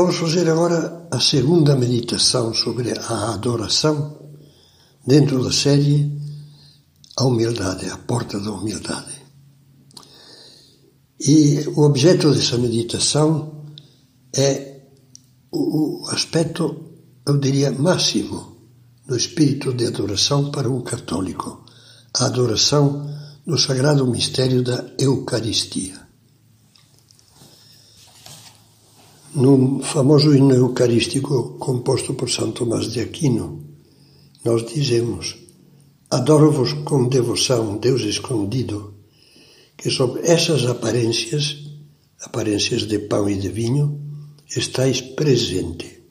Vamos fazer agora a segunda meditação sobre a adoração dentro da série A Humildade, a Porta da Humildade. E o objeto dessa meditação é o aspecto, eu diria, máximo do espírito de adoração para um católico, a adoração do sagrado mistério da Eucaristia. No famoso hino eucarístico composto por São Tomás de Aquino, nós dizemos: Adoro-vos com devoção, Deus escondido, que sob essas aparências, aparências de pão e de vinho, estáis presente.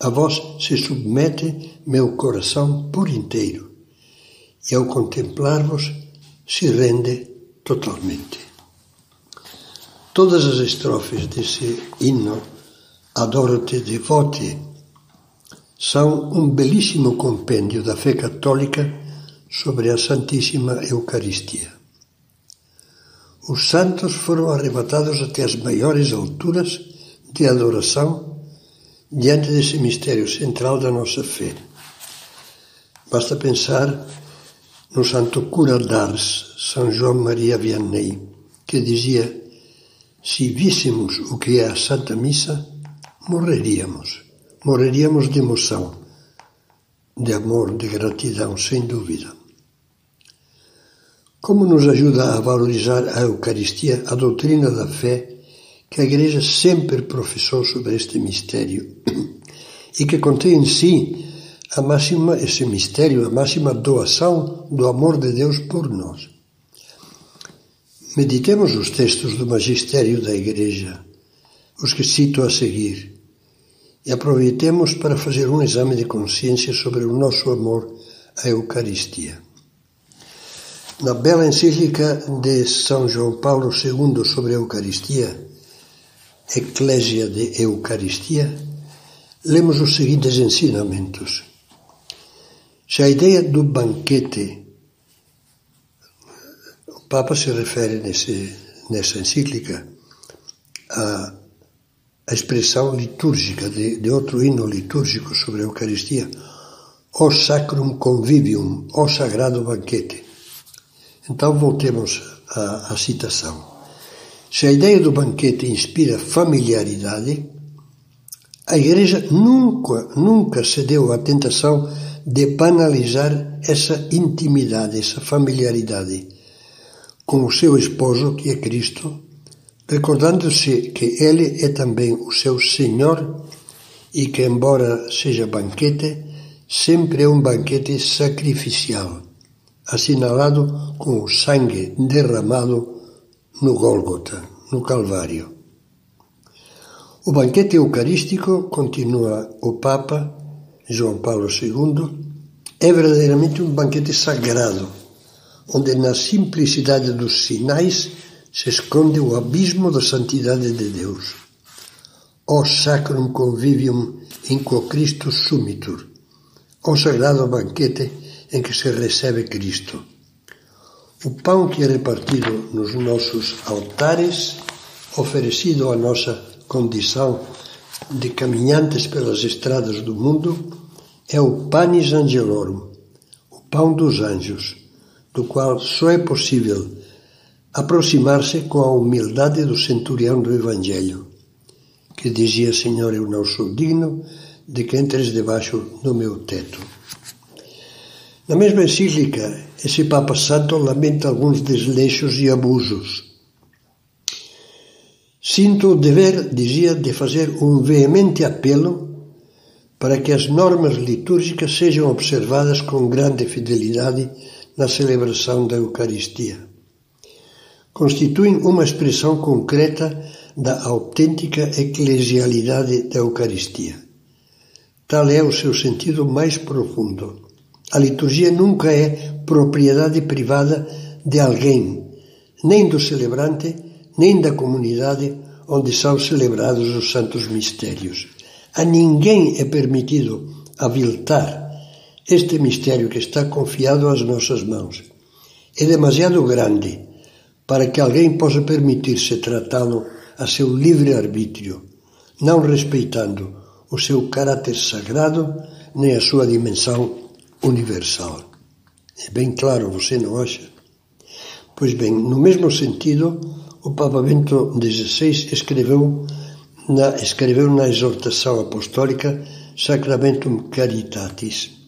A vós se submete meu coração por inteiro, e ao contemplar-vos se rende totalmente. Todas as estrofes desse hino, Adoro-te, devote, são um belíssimo compêndio da fé católica sobre a Santíssima Eucaristia. Os santos foram arrebatados até as maiores alturas de adoração diante desse mistério central da nossa fé. Basta pensar no santo cura d'Ars, São João Maria Vianney, que dizia se víssemos o que é a Santa Missa, morreríamos. Morreríamos de emoção, de amor, de gratidão, sem dúvida. Como nos ajuda a valorizar a Eucaristia, a doutrina da fé que a Igreja sempre professou sobre este mistério e que contém em si a máxima, esse mistério, a máxima doação do amor de Deus por nós. Meditemos os textos do magistério da Igreja, os que cito a seguir, e aproveitemos para fazer um exame de consciência sobre o nosso amor à Eucaristia. Na bela encíclica de São João Paulo II sobre a Eucaristia, Eclésia de Eucaristia, lemos os seguintes ensinamentos. Se a ideia do banquete Papa se refere nesse, nessa encíclica à, à expressão litúrgica de, de, outro hino litúrgico sobre a Eucaristia, O Sacrum Convivium, O Sagrado Banquete. Então voltemos à, à citação. Se a ideia do banquete inspira familiaridade, a Igreja nunca, nunca cedeu à tentação de banalizar essa intimidade, essa familiaridade com o seu esposo, que é Cristo, recordando-se que Ele é também o seu Senhor e que, embora seja banquete, sempre é um banquete sacrificial, assinalado com o sangue derramado no Gólgota, no Calvário. O banquete eucarístico, continua o Papa João Paulo II, é verdadeiramente um banquete sagrado onde na simplicidade dos sinais se esconde o abismo da santidade de Deus. Ó sacrum convivium in quo Christus sumitur, ó sagrado banquete em que se recebe Cristo. O pão que é repartido nos nossos altares, oferecido à nossa condição de caminhantes pelas estradas do mundo, é o panis angelorum, o pão dos anjos do qual só é possível aproximar-se com a humildade do centurião do Evangelho, que dizia: Senhor, eu não sou digno de que entres debaixo do meu teto. Na mesma encíclica, esse Papa Santo lamenta alguns desleixos e abusos. Sinto o dever, dizia, de fazer um veemente apelo para que as normas litúrgicas sejam observadas com grande fidelidade na celebração da Eucaristia. Constituem uma expressão concreta da autêntica eclesialidade da Eucaristia. Tal é o seu sentido mais profundo. A liturgia nunca é propriedade privada de alguém, nem do celebrante, nem da comunidade onde são celebrados os santos mistérios. A ninguém é permitido aviltar este mistério que está confiado às nossas mãos. É demasiado grande para que alguém possa permitir-se tratá-lo a seu livre-arbítrio, não respeitando o seu caráter sagrado nem a sua dimensão universal. É bem claro, você não acha? Pois bem, no mesmo sentido, o Papa Bento XVI escreveu na, escreveu na exortação apostólica Sacramentum Caritatis.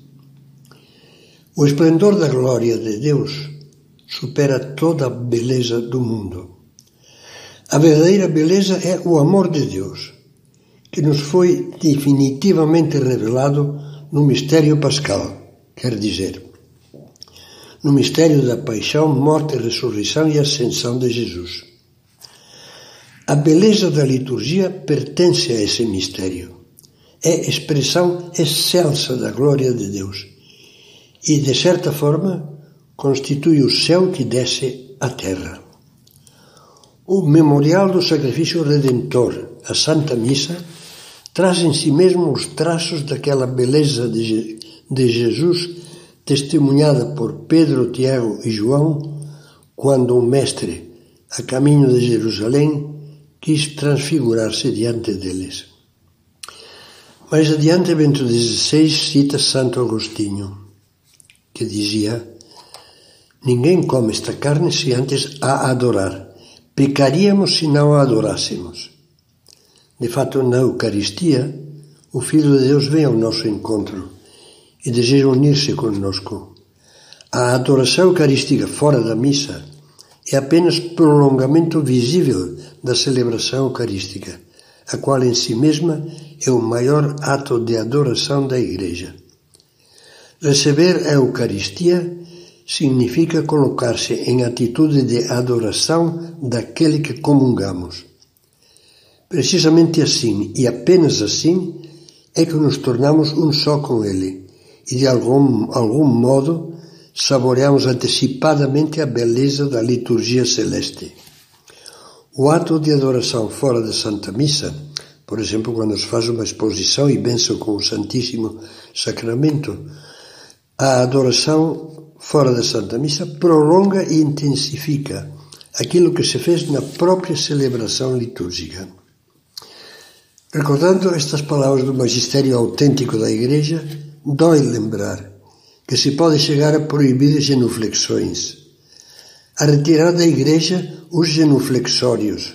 O esplendor da glória de Deus supera toda a beleza do mundo. A verdadeira beleza é o amor de Deus, que nos foi definitivamente revelado no mistério pascal, quer dizer, no mistério da paixão, morte, ressurreição e ascensão de Jesus. A beleza da liturgia pertence a esse mistério. É expressão excelsa da glória de Deus e, de certa forma, constitui o céu que desce à terra. O memorial do sacrifício redentor, a Santa Missa, traz em si mesmo os traços daquela beleza de, de Jesus testemunhada por Pedro, Tiago e João, quando o Mestre, a caminho de Jerusalém, quis transfigurar-se diante deles. Mais adiante, Bento XVI cita Santo Agostinho, que dizia: Ninguém come esta carne se antes a adorar. Pecaríamos se não a adorássemos. De fato, na Eucaristia, o Filho de Deus vem ao nosso encontro e deseja unir-se conosco. A adoração eucarística fora da missa é apenas prolongamento visível da celebração eucarística, a qual em si mesma é o maior ato de adoração da Igreja. Receber a Eucaristia significa colocar-se em atitude de adoração daquele que comungamos. Precisamente assim, e apenas assim, é que nos tornamos um só com Ele e, de algum, algum modo, saboreamos antecipadamente a beleza da liturgia celeste. O ato de adoração fora da Santa Missa, por exemplo, quando se faz uma exposição e benção com o Santíssimo Sacramento, a adoração fora da Santa Missa prolonga e intensifica aquilo que se fez na própria celebração litúrgica. Recordando estas palavras do magistério autêntico da Igreja, dói lembrar que se pode chegar a proibir genuflexões, a retirar da Igreja os genuflexórios,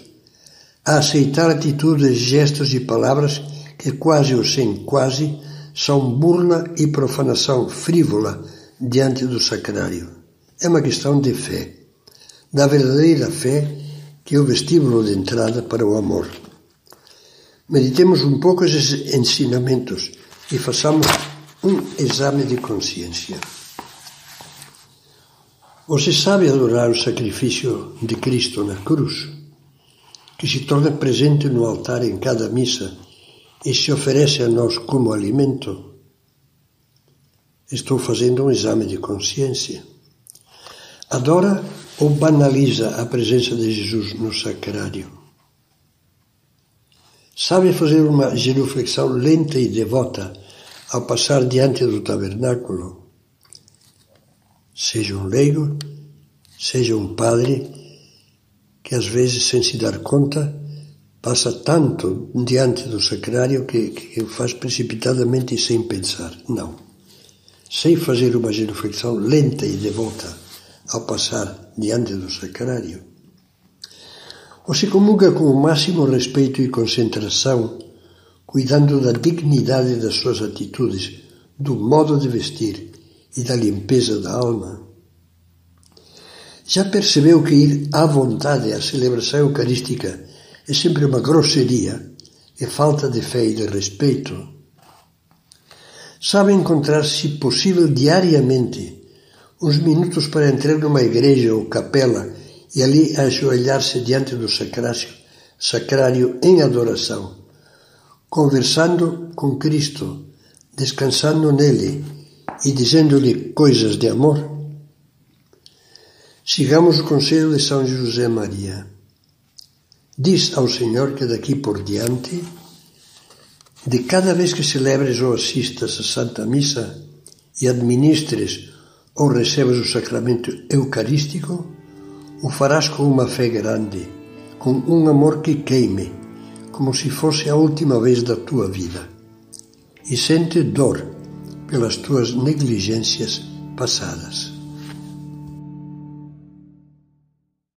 a aceitar atitudes, gestos e palavras que quase ou sem quase são burla e profanação frívola diante do sacrário. É uma questão de fé, da verdadeira fé que é o vestíbulo de entrada para o amor. Meditemos um pouco esses ensinamentos e façamos um exame de consciência. Você sabe adorar o sacrifício de Cristo na cruz, que se torna presente no altar em cada missa e se oferece a nós como alimento? Estou fazendo um exame de consciência. Adora ou banaliza a presença de Jesus no sacrário? Sabe fazer uma genuflexão lenta e devota ao passar diante do tabernáculo? Seja um leigo, seja um padre, que às vezes, sem se dar conta, passa tanto diante do sacrário que, que faz precipitadamente e sem pensar. Não sem fazer uma genuflexão lenta e devota ao passar diante do sacrário. Ou se comunga com o máximo respeito e concentração, cuidando da dignidade das suas atitudes, do modo de vestir e da limpeza da alma. Já percebeu que ir à vontade à celebração eucarística é sempre uma grosseria e falta de fé e de respeito? sabe encontrar, se possível, diariamente uns minutos para entrar numa igreja ou capela e ali ajoelhar-se diante do sacrário sacrário em adoração, conversando com Cristo, descansando nele e dizendo-lhe coisas de amor? Sigamos o conselho de São José Maria. Diz ao Senhor que daqui por diante, de cada vez que celebres ou assistas a Santa Missa e administres ou recebas o sacramento eucarístico, o farás com uma fé grande, com um amor que queime, como se fosse a última vez da tua vida, e sente dor pelas tuas negligências passadas.